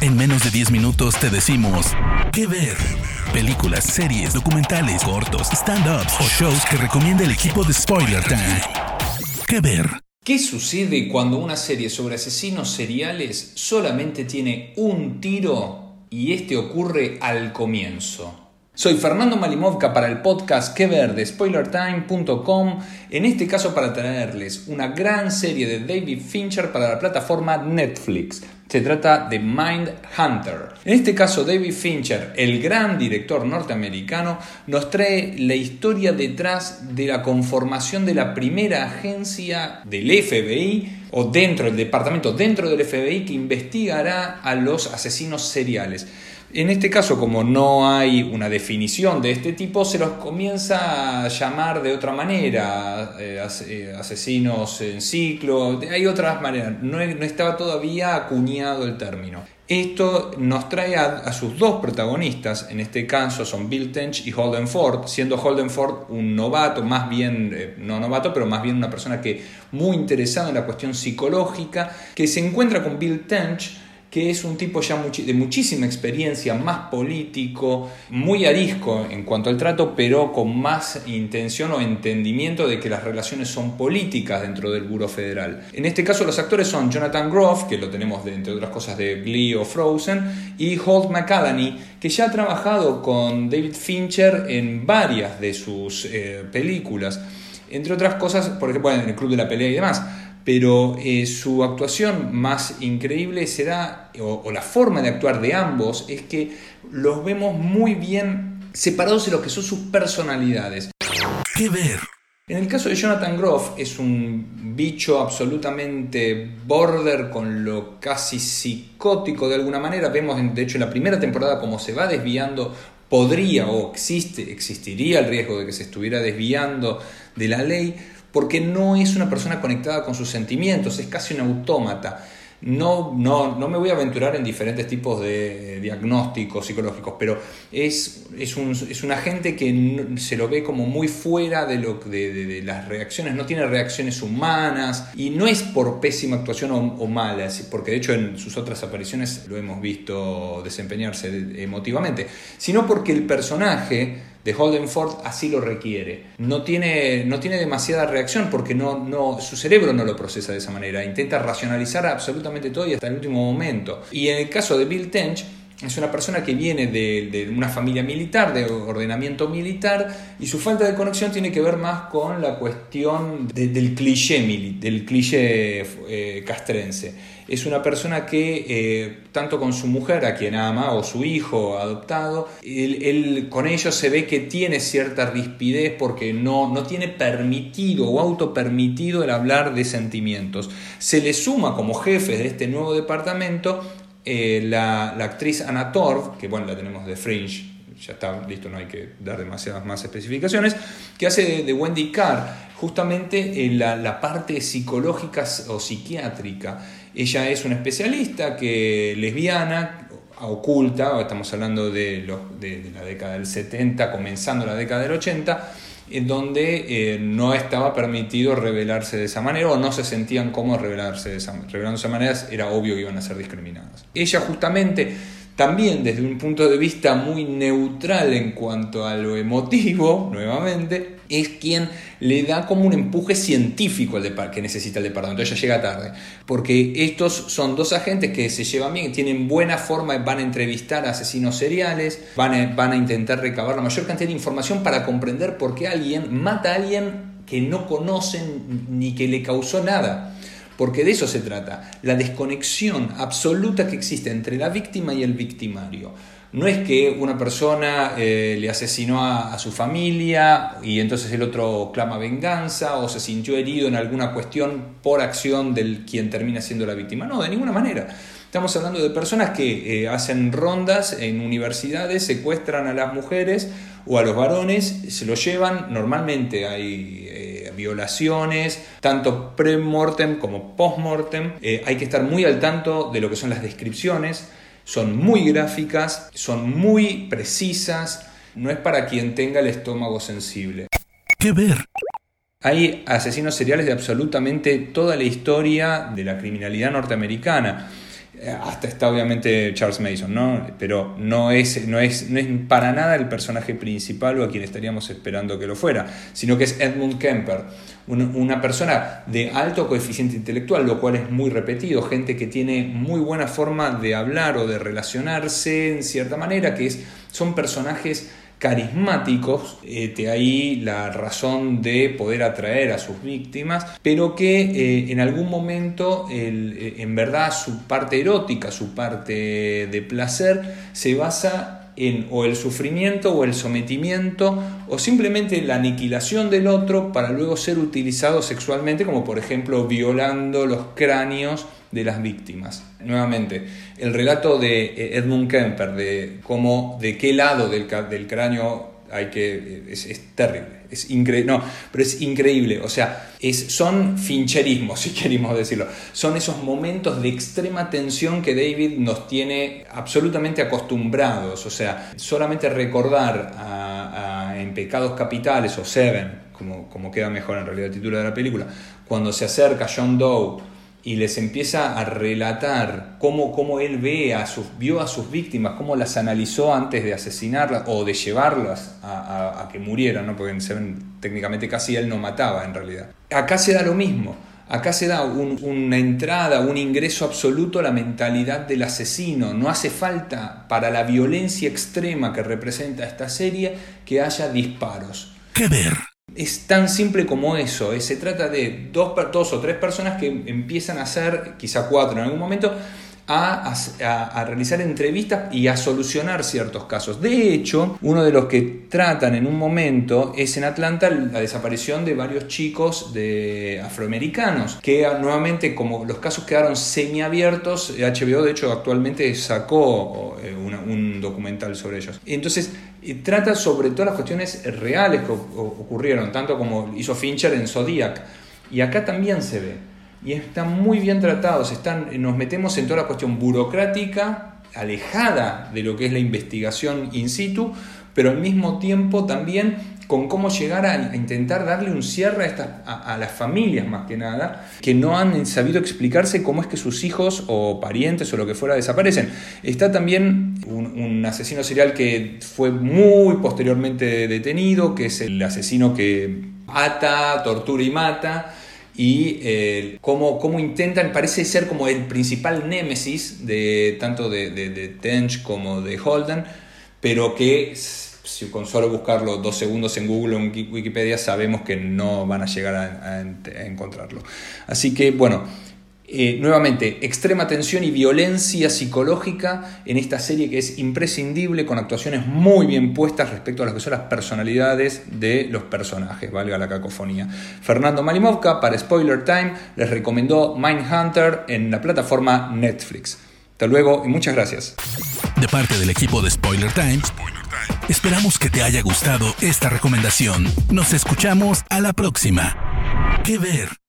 En menos de 10 minutos te decimos qué ver. Películas, series, documentales, cortos, stand-ups o shows que recomienda el equipo de Spoiler Time. ¿Qué ver? ¿Qué sucede cuando una serie sobre asesinos seriales solamente tiene un tiro y este ocurre al comienzo? Soy Fernando Malimovka para el podcast Que Ver de SpoilerTime.com, en este caso para traerles una gran serie de David Fincher para la plataforma Netflix. Se trata de Mind Hunter. En este caso, David Fincher, el gran director norteamericano, nos trae la historia detrás de la conformación de la primera agencia del FBI o dentro del departamento, dentro del FBI, que investigará a los asesinos seriales. En este caso, como no hay una definición de este tipo, se los comienza a llamar de otra manera, eh, eh, asesinos en ciclo, hay otras maneras, no, estaba todavía acuñado el término. Esto nos trae a, sus dos protagonistas, en este caso son Bill Tench y Holden Ford, siendo Holden Ford un novato, más bien, eh, no novato, pero más bien una persona que muy interesada en la cuestión psicológica, que se encuentra con Bill Tench, que es un tipo ya de muchísima experiencia, más político, muy arisco en cuanto al trato, pero con más intención o entendimiento de que las relaciones son políticas dentro del Buro Federal. En este caso los actores son Jonathan Groff, que lo tenemos de, entre otras cosas de Glee o Frozen, y Holt McCallany, que ya ha trabajado con David Fincher en varias de sus eh, películas. Entre otras cosas, por ejemplo, en el Club de la Pelea y demás pero eh, su actuación más increíble será, o, o, la forma de actuar de ambos, es que los vemos muy bien separados de lo que son sus personalidades. ¿Qué ver? En el caso de Jonathan Groff es un bicho absolutamente border con lo casi psicótico de alguna manera. Vemos de hecho en la primera temporada cómo se va desviando, podría o existe, existiría el riesgo de que se estuviera desviando de la ley porque no es una persona conectada con sus sentimientos, es casi un autómata. No, no, no me voy a aventurar en diferentes tipos de diagnósticos psicológicos, pero es, es, un, es una gente que se lo ve como muy fuera de, lo, de, las reacciones, no tiene reacciones humanas y no es por pésima actuación o, o mala, porque de hecho en sus otras apariciones lo hemos visto desempeñarse emotivamente, sino porque el personaje de Holden Ford así lo requiere. No tiene, no tiene demasiada reacción porque no, no, su cerebro no lo procesa de esa manera. Intenta racionalizar absolutamente todo y hasta el último momento. Y en el caso de Bill Tench, es una persona que viene de, una familia militar, de ordenamiento militar, y su falta de conexión tiene que ver más con la cuestión del cliché, del cliché eh, castrense es una persona que, eh, tanto con su mujer, a quien ama, o su hijo adoptado, él, con ellos se ve que tiene cierta rispidez porque no, no tiene permitido o autopermitido el hablar de sentimientos. Se le suma como jefe de este nuevo departamento eh, la, actriz Anna Torv, que bueno, la tenemos de Fringe, ya está listo, no hay que dar demasiadas más especificaciones, que hace de, Wendy Carr justamente en la, la, parte psicológica o psiquiátrica. Ella es una especialista que lesbiana, oculta, estamos hablando de, los, de, la década del 70, comenzando la década del 80, en donde eh, no estaba permitido revelarse de esa manera o no se sentían cómo revelarse de esa, revelarse de esa manera, era obvio que iban a ser discriminadas. Ella justamente también desde un punto de vista muy neutral en cuanto a lo emotivo, nuevamente, es quien le da como un empuje científico al que necesita el departamento. Ella llega tarde, porque estos son dos agentes que se llevan bien, tienen buena forma, van a entrevistar a asesinos seriales, van van a intentar recabar la mayor cantidad de información para comprender por qué alguien mata a alguien que no conocen ni que le causó nada. Porque de eso se trata, la desconexión absoluta que existe entre la víctima y el victimario. No es que una persona eh, le asesinó a, su familia y entonces el otro clama venganza o se sintió herido en alguna cuestión por acción del quien termina siendo la víctima. No, de ninguna manera. Estamos hablando de personas que eh, hacen rondas en universidades, secuestran a las mujeres o a los varones, se los llevan, normalmente hay eh, violaciones, tanto pre-mortem como post-mortem, hay que estar muy al tanto de lo que son las descripciones, son muy gráficas, son muy precisas, no es para quien tenga el estómago sensible. ¿Qué ver? Hay asesinos seriales de absolutamente toda la historia de la criminalidad norteamericana. Eh, hasta está obviamente Charles Mason, ¿no? Pero no es, no, es, no es para nada el personaje principal o a quien estaríamos esperando que lo fuera, sino que es Edmund Kemper, una persona de alto coeficiente intelectual, lo cual es muy repetido, gente que tiene muy buena forma de hablar o de relacionarse en cierta manera, que es, son personajes carismáticos, eh, de ahí la razón de poder atraer a sus víctimas, pero que eh, en algún momento eh, en verdad su parte erótica, su parte de placer, se basa en o el sufrimiento o el sometimiento o simplemente la aniquilación del otro para luego ser utilizado sexualmente, como por ejemplo violando los cráneos de las víctimas. Nuevamente, el relato de eh, Edmund Kemper, de cómo, de qué lado del, del cráneo hay que. es, terrible, es increíble. No, pero es increíble. O sea, es, son fincherismos, si queremos decirlo. Son esos momentos de extrema tensión que David nos tiene absolutamente acostumbrados. O sea, solamente recordar en Pecados Capitales o Seven, como, como queda mejor en realidad el título de la película, cuando se acerca John Doe y les empieza a relatar cómo, cómo él ve a sus, vio a sus víctimas, cómo las analizó antes de asesinarlas o de llevarlas a, que murieran, ¿no? porque técnicamente casi él no mataba en realidad. Acá se da lo mismo. Acá se da una entrada, un ingreso absoluto a la mentalidad del asesino. No hace falta para la violencia extrema que representa esta serie que haya disparos. ¿Qué ver? Es tan simple como eso. Eh, se trata de dos, dos o tres personas que empiezan a hacer, quizá cuatro en algún momento, a, realizar entrevistas y a solucionar ciertos casos. De hecho, uno de los que tratan en un momento es en Atlanta la desaparición de varios chicos de afroamericanos, que nuevamente como los casos quedaron semiabiertos, HBO de hecho actualmente sacó eh, un documental sobre ellos. Entonces, eh, trata sobre todas las cuestiones reales que ocurrieron, tanto como hizo Fincher en Zodiac. Y acá también se ve y están muy bien tratados. Están, nos metemos en toda la cuestión burocrática, alejada de lo que es la investigación in situ, pero al mismo tiempo también con cómo llegar a, intentar darle un cierre a, estas, a, las familias más que nada, que no han sabido explicarse cómo es que sus hijos o parientes o lo que fuera desaparecen. Está también un, un asesino serial que fue muy posteriormente detenido, que es el asesino que ata, tortura y mata y eh, cómo, intentan, parece ser como el principal némesis de tanto de, de, Tench como de Holden, pero que si con solo buscarlo dos segundos en Google o en Wikipedia sabemos que no van a llegar a encontrarlo. Así que bueno, eh, nuevamente, extrema tensión y violencia psicológica en esta serie que es imprescindible, con actuaciones muy bien puestas respecto a lo que son las personalidades de los personajes, valga la cacofonía. Fernando Malimovka, para Spoiler Time, les recomendó Mindhunter en la plataforma Netflix. Hasta luego y muchas gracias. De parte del equipo de Spoiler Time, esperamos que te haya gustado esta recomendación. Nos escuchamos a la próxima. ¿Qué ver?